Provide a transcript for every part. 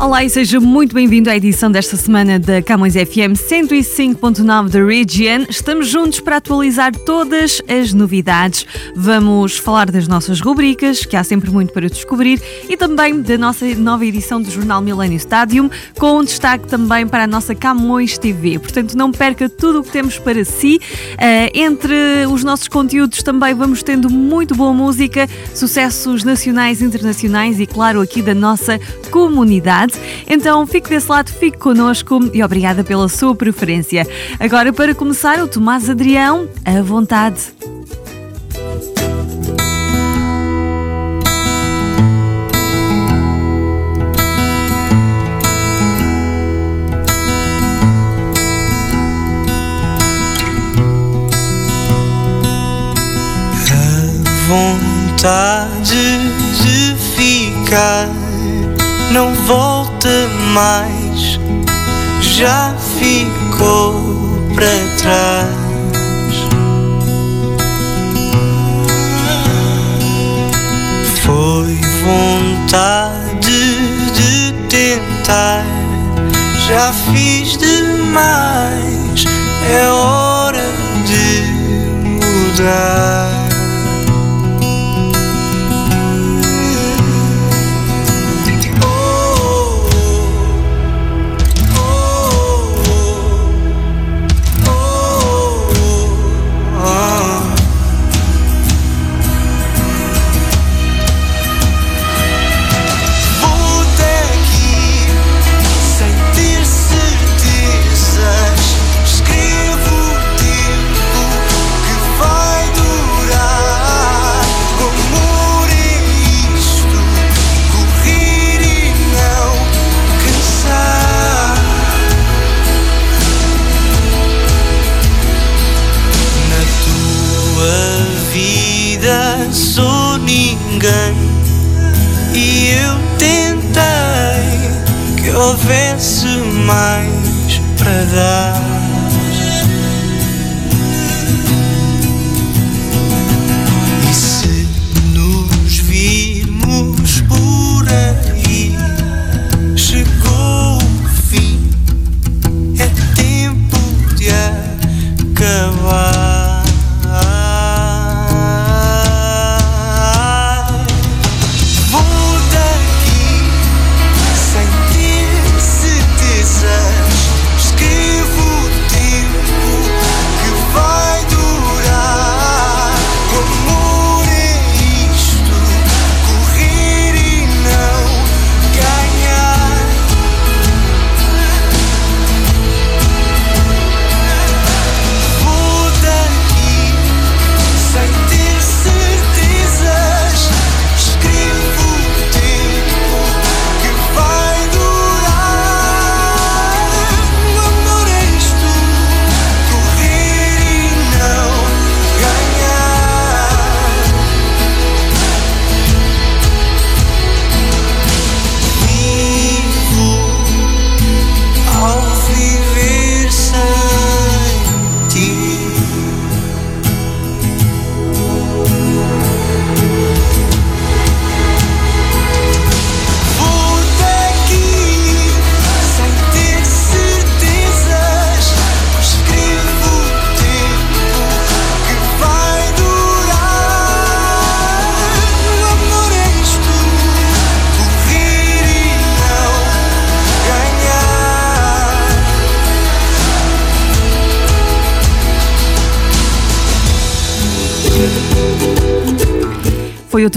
Olá e seja muito bem-vindo à edição desta semana da Camões FM 105.9 da Region. Estamos juntos para atualizar todas as novidades. Vamos falar das nossas rubricas, que há sempre muito para descobrir, e também da nossa nova edição do Jornal Millennium Stadium, com um destaque também para a nossa Camões TV. Portanto, não perca tudo o que temos para si. Uh, entre os nossos conteúdos também vamos tendo muito boa música, sucessos nacionais internacionais e, claro, aqui da nossa comunidade. Então fique desse lado, fique connosco e obrigada pela sua preferência. Agora, para começar, o Tomás Adrião, à vontade. vontade de ficar não volta mais, já ficou para trás. Foi vontade de tentar, já fiz demais, é hora de mudar.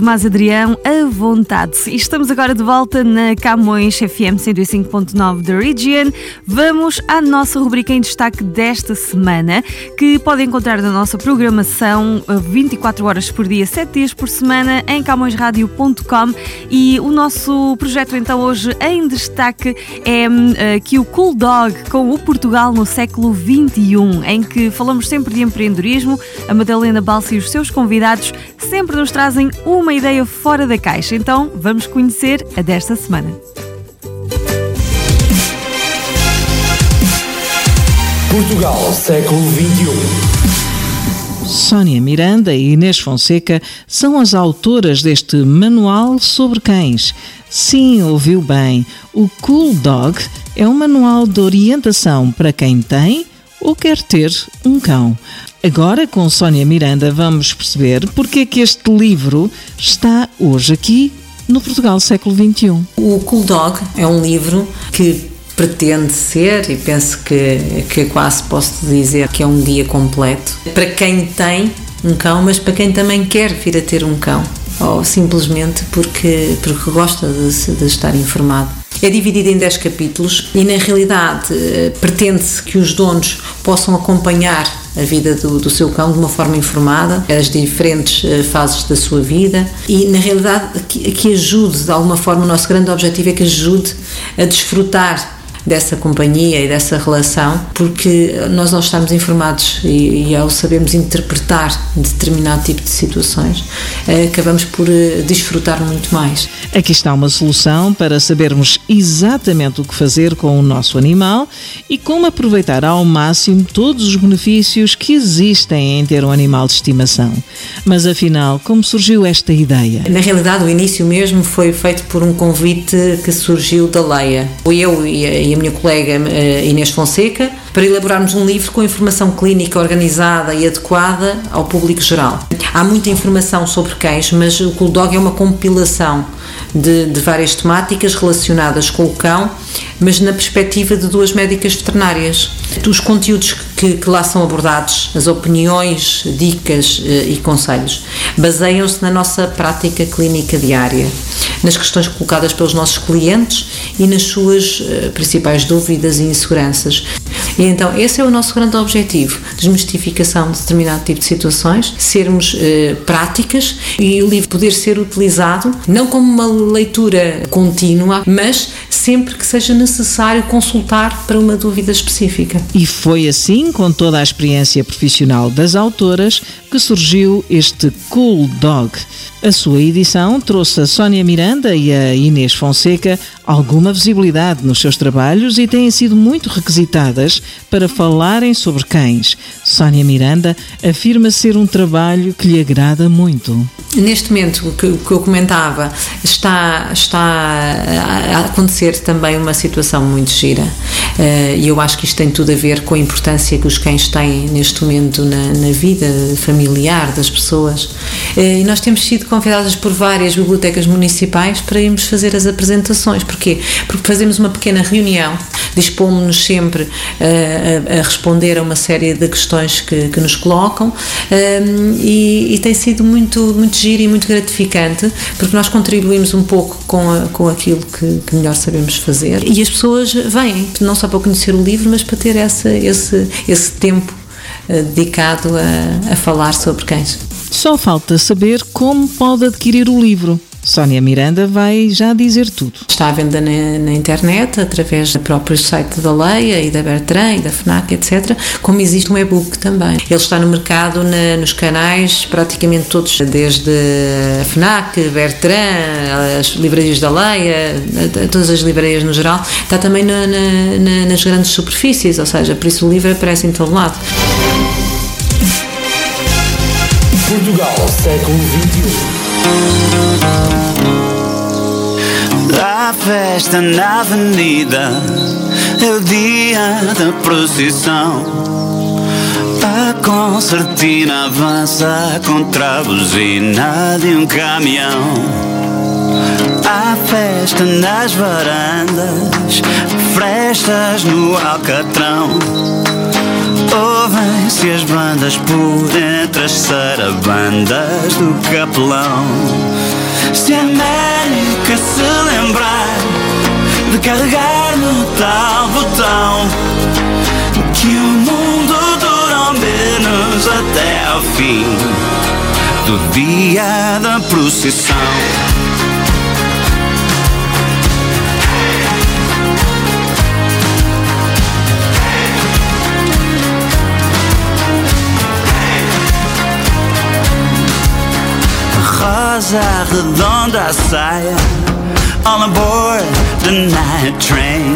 Tomás Adrião, a vontade. E estamos agora de volta na Camões FM 105.9 da Region. Vamos à nossa rubrica em destaque desta semana, que podem encontrar na nossa programação 24 horas por dia, 7 dias por semana, em camõesradio.com. E o nosso projeto, então, hoje em destaque é uh, que o Cool Dog com o Portugal no século XXI, em que falamos sempre de empreendedorismo. A Madalena Balsa e os seus convidados sempre nos trazem uma ideia fora da caixa. Então, vamos conhecer a desta semana. Portugal, século XXI. Sónia Miranda e Inês Fonseca são as autoras deste manual sobre cães. Sim, ouviu bem. O Cool Dog é um manual de orientação para quem tem ou quer ter um cão. Agora, com Sónia Miranda, vamos perceber porque é que este livro está hoje aqui no Portugal século XXI. O Cool Dog é um livro que pretende ser, e penso que, que quase posso dizer que é um guia completo, para quem tem um cão, mas para quem também quer vir a ter um cão, ou simplesmente porque, porque gosta de, de estar informado. É dividido em 10 capítulos e, na realidade, eh, pretende-se que os donos possam acompanhar a vida do, do, seu cão de uma forma informada, as diferentes eh, fases da sua vida e, na realidade, que, que ajude, de alguma forma, o nosso grande objetivo é que ajude a desfrutar dessa companhia e dessa relação, porque nós não estamos informados e, e ao sabermos interpretar determinado tipo de situações, eh, acabamos por eh, desfrutar muito mais. Aqui está uma solução para sabermos exatamente o que fazer com o nosso animal e como aproveitar ao máximo todos os benefícios que existem em ter um animal de estimação. Mas afinal, como surgiu esta ideia? Na realidade, o início mesmo foi feito por um convite que surgiu da Leia. Eu e a minha colega eh, Inês Fonseca para elaborarmos um livro com informação clínica organizada e adequada ao público geral. Há muita informação sobre cães, mas o Cool Dog é uma compilação de, de, várias temáticas relacionadas com o cão, mas na perspectiva de duas médicas veterinárias. Os conteúdos que, que lá são abordados, as opiniões, dicas eh, e conselhos, baseiam-se na nossa prática clínica diária, nas questões colocadas pelos nossos clientes e nas suas eh, principais dúvidas e inseguranças. E então, esse é o nosso grande objetivo: desmistificação de determinado tipo de situações, sermos eh, práticas e o livro poder ser utilizado não como uma leitura contínua, mas sempre que seja necessário consultar para uma dúvida específica. E foi assim, com toda a experiência profissional das autoras, que surgiu este Cool Dog. A sua edição trouxe a Sónia Miranda e a Inês Fonseca alguma visibilidade nos seus trabalhos e têm sido muito requisitadas para falarem sobre cães. Sónia Miranda afirma ser um trabalho que lhe agrada muito. Neste momento, o que, que eu comentava, está, está a acontecer também uma situação muito gira eh, e eu acho que isto tem tudo a ver com a importância que os cães têm neste momento na, na vida familiar das pessoas. Eh, e nós temos sido convidadas por várias bibliotecas municipais para irmos fazer as apresentações. Porquê? Porque fazemos uma pequena reunião, dispomos-nos sempre eh, a, a, responder a uma série de questões que, que nos colocam e, e tem sido muito, muito giro e muito gratificante, porque nós contribuímos um pouco com, a, com aquilo que, que, melhor sabemos fazer. E as pessoas vêm, não só para conhecer o livro, mas para ter essa, esse, esse tempo uh, dedicado a, a falar sobre cães. Só falta saber como pode adquirir o livro. Sónia Miranda vai já dizer tudo. Está à venda na, na, internet, através do próprio site da Leia e da Bertrand e da FNAC, etc. Como existe um e-book também. Ele está no mercado na, nos canais, praticamente todos, desde a FNAC, Bertrand, as livrarias da Leia, todas as livrarias no geral. Está também na, na, nas grandes superfícies, ou seja, por isso o livro aparece em todo lado. Portugal, século XXI. A festa na avenida é o dia da procissão. A concertina avança contra a buzina de um caminhão. Há festa nas varandas, frestas no alcatrão. Ouvem-se as bandas por entre as sarabandas do capelão. Se a América se lembrar de carregar no tal botão, que o mundo dura menos até ao fim do dia da procissão. Rosa redonda saia All aboard the night train.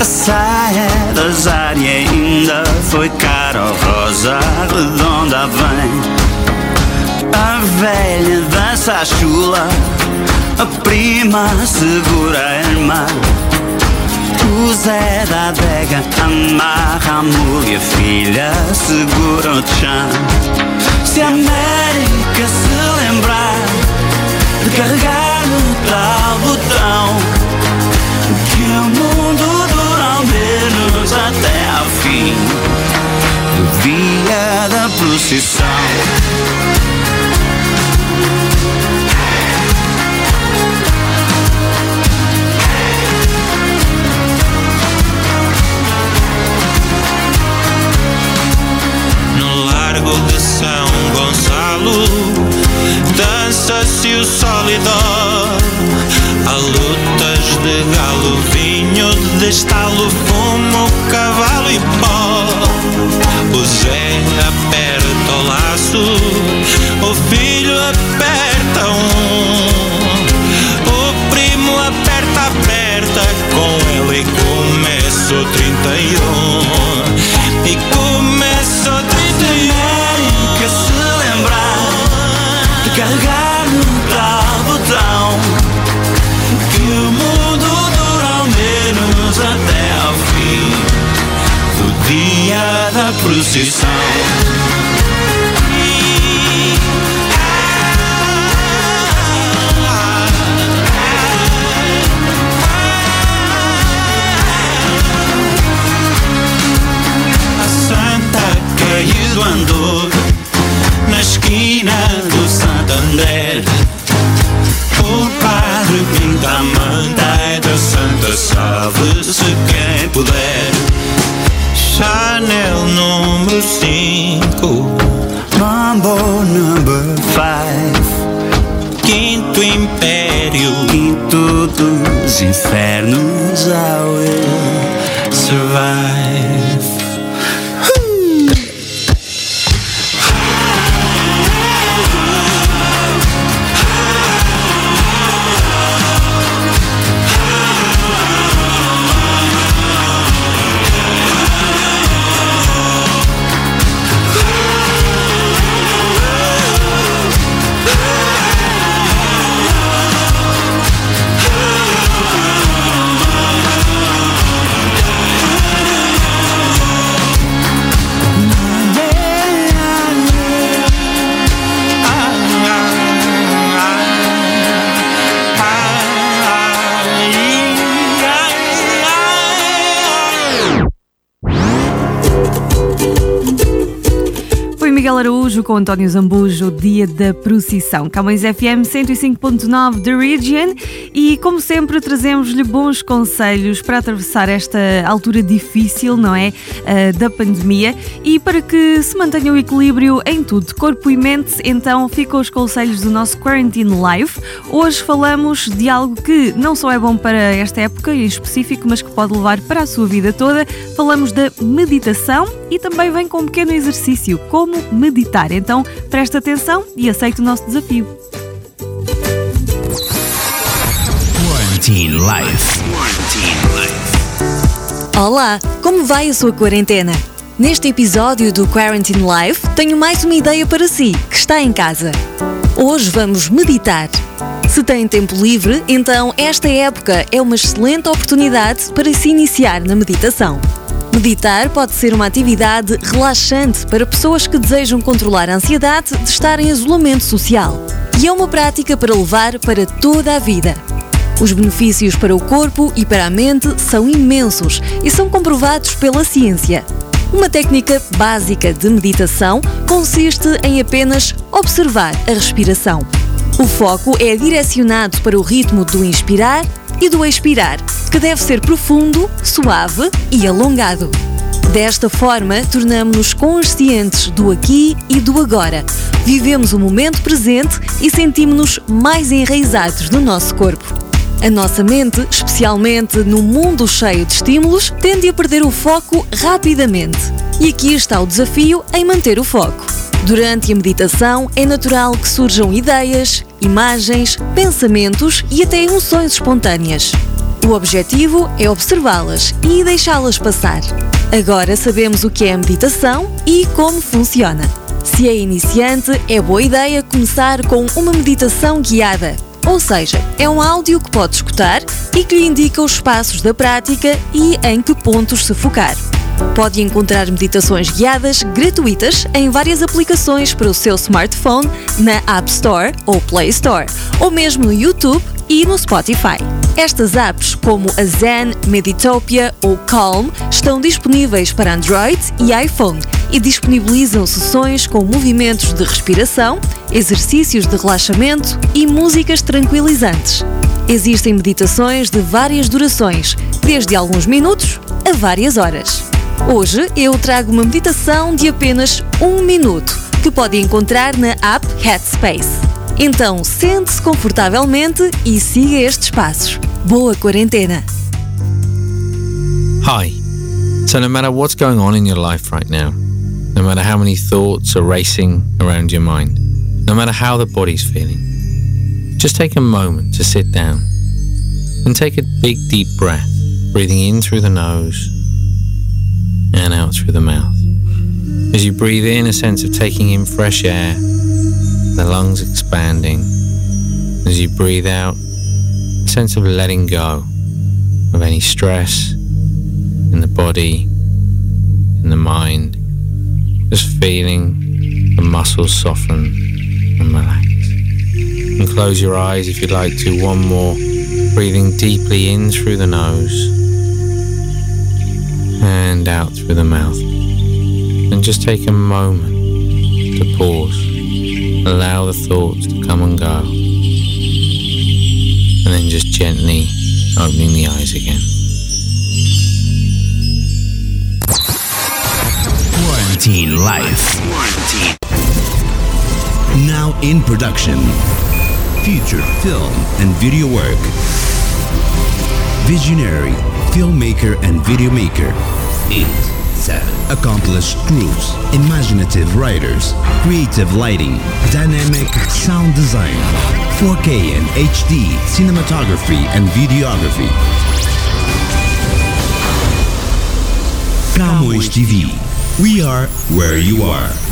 A saia da Zari ainda foi cara Rosa redonda vem A velha dança a chula A prima segura a irmã o Zé da adega amarra a mulher, filha segura o chão. Se a América se lembrar de carregar no tal botão, que o mundo dura ao menos até ao fim do dia da procissão. Largo de São Gonçalo Dança-se o solidor. Há lutas de galo, vinho de estalo Fumo, cavalo e pó. O Zé aperta o laço O filho aperta um. O primo aperta, aperta Com ele começa o 31 da procissão. Infernos I will survive. Miguel Araújo com António Zambujo, dia da procissão. Camões FM 105.9 The Region e, como sempre, trazemos-lhe bons conselhos para atravessar esta altura difícil, não é? Ah, da pandemia e para que se mantenha o equilíbrio em tudo, corpo e mente, então ficam os conselhos do nosso Quarantine Life. Hoje falamos de algo que não só é bom para esta época em específico, mas que pode levar para a sua vida toda. Falamos da meditação e também vem com um pequeno exercício, como meditar. Então presta atenção e aceite o nosso desafio. Quarantine Life. Olá, como vai a sua quarentena? Neste episódio do Quarantine Life, tenho mais uma ideia para si, que está em casa. Hoje vamos meditar. Se tem tempo livre, então esta época é uma excelente oportunidade para se iniciar na meditação. Meditar pode ser uma atividade relaxante para pessoas que desejam controlar a ansiedade de estar em isolamento social. E é uma prática para levar para toda a vida. Os benefícios para o corpo e para a mente são imensos e são comprovados pela ciência. Uma técnica básica de meditação consiste em apenas observar a respiração. O foco é direcionado para o ritmo do inspirar e do expirar, que deve ser profundo, suave e alongado. Desta forma, tornamos-nos conscientes do aqui e do agora. Vivemos o momento presente e sentimos-nos mais enraizados no nosso corpo. A nossa mente, especialmente no mundo cheio de estímulos, tende a perder o foco rapidamente. E aqui está o desafio em manter o foco. Durante a meditação, é natural que surjam ideias, imagens, pensamentos e até emoções espontâneas. O objetivo é observá-las e deixá-las passar. Agora sabemos o que é a meditação e como funciona. Se é iniciante, é boa ideia começar com uma meditação guiada. Ou seja, é um áudio que pode escutar e que lhe indica os passos da prática e em que pontos se focar. Pode encontrar meditações guiadas gratuitas em várias aplicações para o seu smartphone na App Store ou Play Store, ou mesmo no YouTube e no Spotify. Estas apps, como a Zen, Meditopia ou Calm, estão disponíveis para Android e iPhone e disponibilizam sessões com movimentos de respiração, exercícios de relaxamento e músicas tranquilizantes. Existem meditações de várias durações, desde alguns minutos a várias horas. Hoje eu trago uma meditação de apenas um minuto que pode encontrar na app Headspace. Então sente-se confortavelmente e siga estes passos. Boa quarentena! Hi. So, no matter what's going on in your life right now, no matter how many thoughts are racing around your mind, no matter how the body's feeling, just take a moment to sit down and take a big deep breath, breathing in through the nose and out through the mouth. As you breathe in, a sense of taking in fresh air, the lungs expanding. As you breathe out, a sense of letting go of any stress in the body, in the mind, just feeling the muscles soften and relax. And close your eyes if you'd like to. One more, breathing deeply in through the nose out through the mouth. And just take a moment to pause. Allow the thoughts to come and go. And then just gently opening the eyes again. Quarantine Life. Quarantine. Now in production. Feature, film, and video work. Visionary, filmmaker, and video maker. 8. 7. Accomplished crews, imaginative writers, creative lighting, dynamic sound design, 4K and HD cinematography and videography. Camões TV. We are where you are.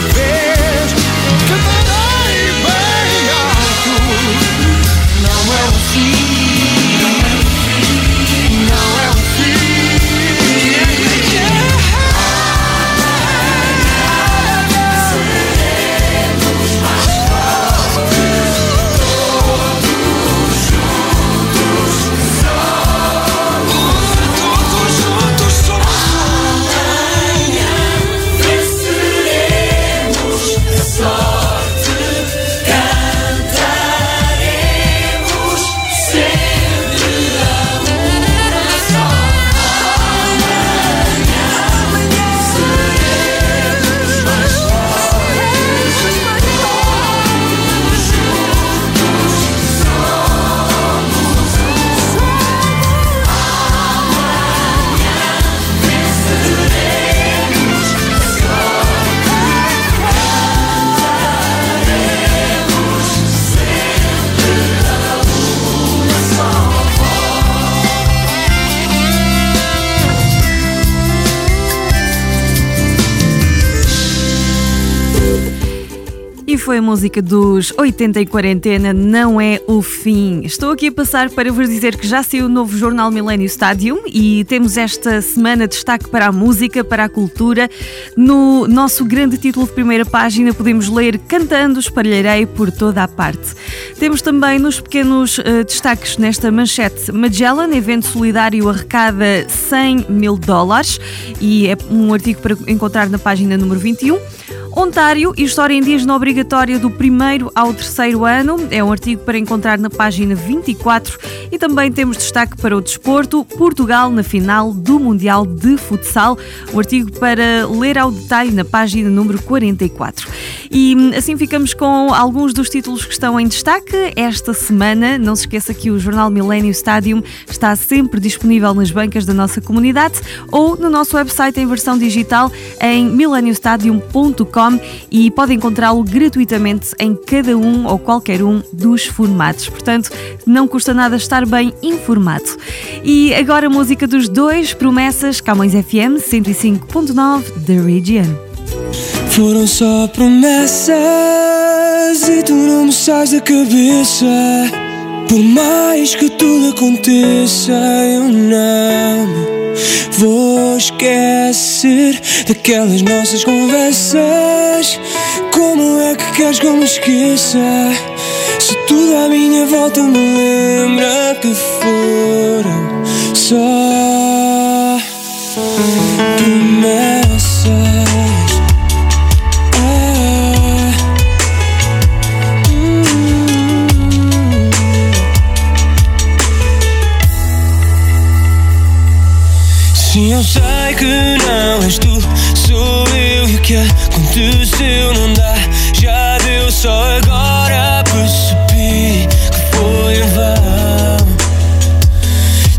Mais uma a música dos 80 e quarentena, não é o fim. Estou aqui a passar para vos dizer que já saiu o novo jornal Millennium Stadium e temos esta semana destaque para a música, para a cultura. No nosso grande título de primeira página podemos ler Cantando Espalharei por toda a parte. Temos também nos pequenos eh, destaques nesta manchete Magellan, evento solidário arrecada 100 mil dólares e é um artigo para encontrar na página número 21. Ontário, história indígena obrigatória do primeiro ao terceiro ano, é um artigo para encontrar na página 24 e também temos destaque para o desporto, Portugal na final do Mundial de Futsal, um artigo para ler ao detalhe na página número 44. E assim ficamos com alguns dos títulos que estão em destaque esta semana. Não se esqueça que o jornal Millennium Stadium está sempre disponível nas bancas da nossa comunidade ou no nosso website em versão digital em millenniumstadium.com e pode encontrá-lo gratuitamente em cada um ou qualquer um dos formatos. Portanto, não custa nada estar bem informado. E agora a música dos dois promessas Camões FM 105.9 The Region. Foram só promessas e tu não me sais da cabeça. Por mais que tudo aconteça, eu não vou esquecer daquelas nossas conversas. Como é que queres que eu me esqueça? Se tudo à minha volta me lembra que foram só promessas. Que não és tu, sou eu e o que aconteceu não dá. Já deu, só agora percebi que foi em vão.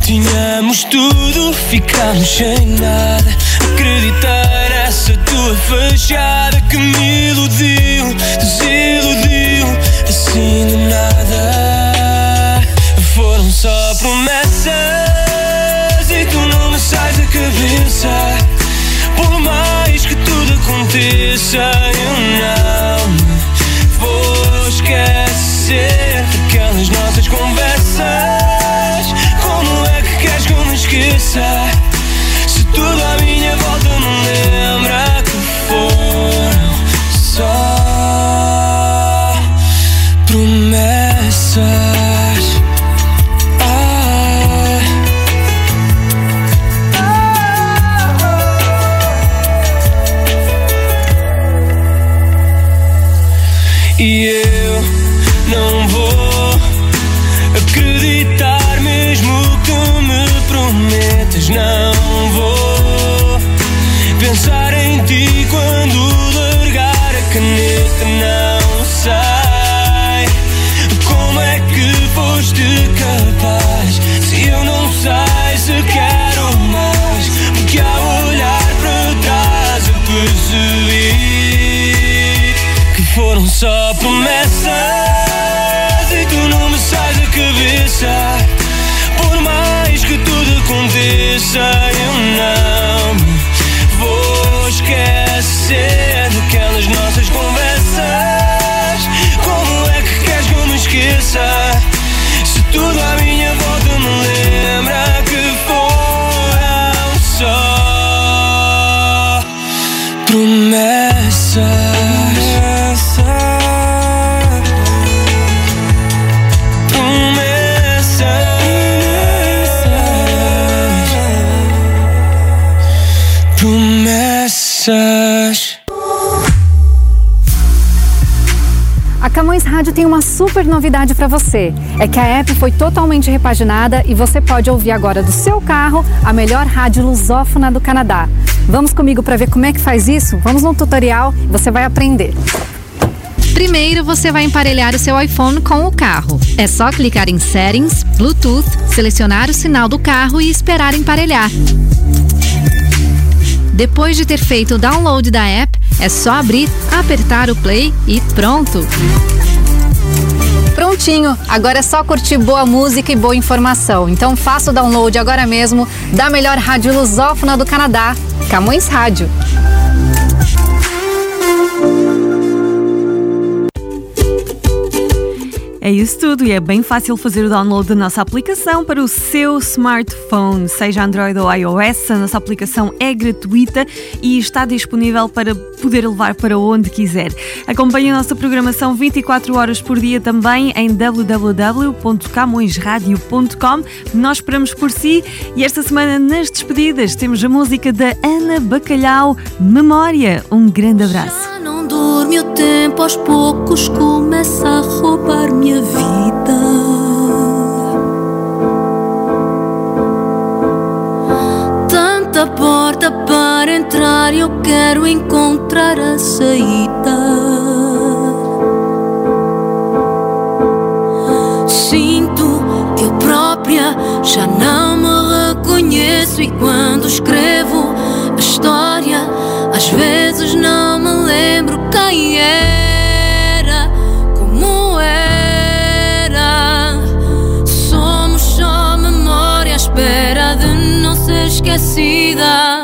Tínhamos tudo, ficámos sem nada. Acreditar nessa tua fachada que me iludiu, desiludiu, assim de nada. Foram só promessas cabeça. Por mais que tudo aconteça, A Camões Rádio tem uma super novidade para você. É que a app foi totalmente repaginada e você pode ouvir agora do seu carro a melhor rádio lusófona do Canadá. Vamos comigo para ver como é que faz isso? Vamos no tutorial e você vai aprender. Primeiro, você vai emparelhar o seu iPhone com o carro. É só clicar em Settings, Bluetooth, selecionar o sinal do carro e esperar emparelhar. Depois de ter feito o download da app, é só abrir, apertar o play e pronto. Prontinho, agora é só curtir boa música e boa informação. Então faça o download agora mesmo da melhor rádio lusófona do Canadá, Camões Rádio. É isso tudo e é bem fácil fazer o download da nossa aplicação para o seu smartphone, seja Android ou iOS. A nossa aplicação é gratuita e está disponível para poder levar para onde quiser. Acompanhe a nossa programação 24 horas por dia também em www.camõesradio.com. Nós esperamos por si e esta semana nas despedidas temos a música da Ana Bacalhau, Memória. Um grande abraço. Dorme o tempo, aos poucos começa a roubar minha vida. Tanta porta para entrar, eu quero encontrar a saída. Sinto que eu própria já não me reconheço e quando escrevo a história, às vezes não me lembro quem era, como era. Somos só memória à espera de não ser esquecida.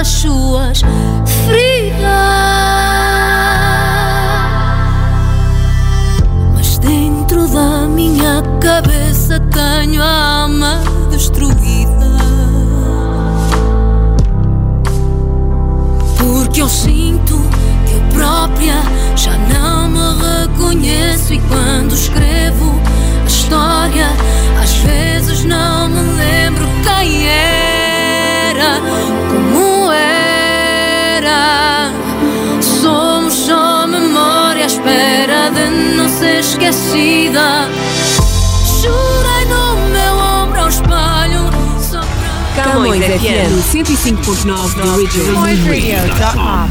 Todas as suas feridas. Mas dentro da minha cabeça tenho a alma destruída. Porque eu sinto que eu própria já não me reconheço. E quando escrevo a história, às vezes não me lembro quem era, esquecida. Chorei no meu ombro ao espelho. Camões FM 105.9 The Original.